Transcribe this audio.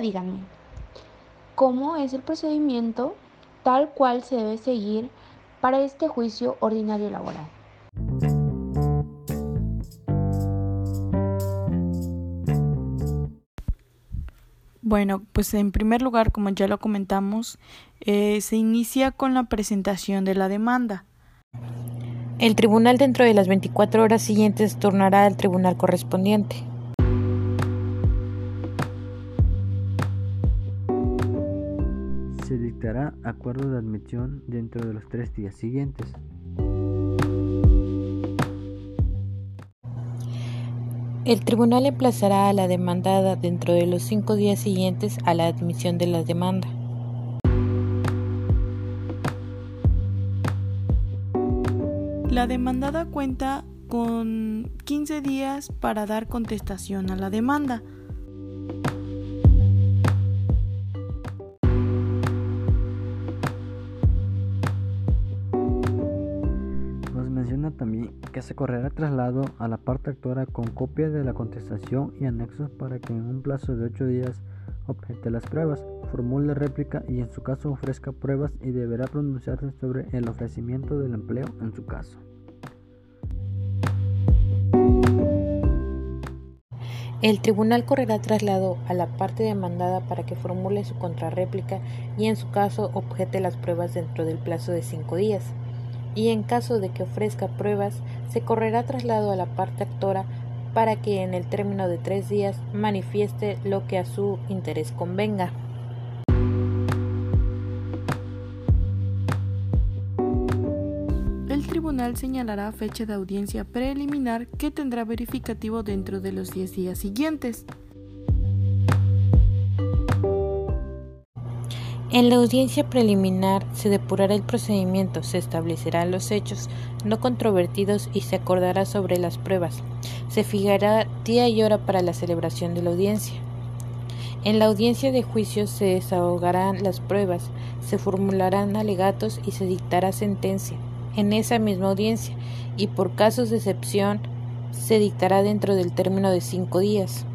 díganme, ¿cómo es el procedimiento tal cual se debe seguir para este juicio ordinario laboral? Bueno, pues en primer lugar, como ya lo comentamos, eh, se inicia con la presentación de la demanda. El tribunal dentro de las 24 horas siguientes tornará al tribunal correspondiente. Se dictará acuerdo de admisión dentro de los tres días siguientes. El tribunal emplazará a la demandada dentro de los cinco días siguientes a la admisión de la demanda. La demandada cuenta con 15 días para dar contestación a la demanda. También que se correrá traslado a la parte actora con copia de la contestación y anexos para que en un plazo de 8 días objete las pruebas, formule réplica y en su caso ofrezca pruebas y deberá pronunciarse sobre el ofrecimiento del empleo en su caso. El tribunal correrá traslado a la parte demandada para que formule su contrarréplica y en su caso objete las pruebas dentro del plazo de cinco días. Y en caso de que ofrezca pruebas, se correrá traslado a la parte actora para que en el término de tres días manifieste lo que a su interés convenga. El tribunal señalará fecha de audiencia preliminar que tendrá verificativo dentro de los 10 días siguientes. En la audiencia preliminar se depurará el procedimiento, se establecerán los hechos no controvertidos y se acordará sobre las pruebas. Se fijará día y hora para la celebración de la audiencia. En la audiencia de juicio se desahogarán las pruebas, se formularán alegatos y se dictará sentencia en esa misma audiencia y por casos de excepción se dictará dentro del término de cinco días.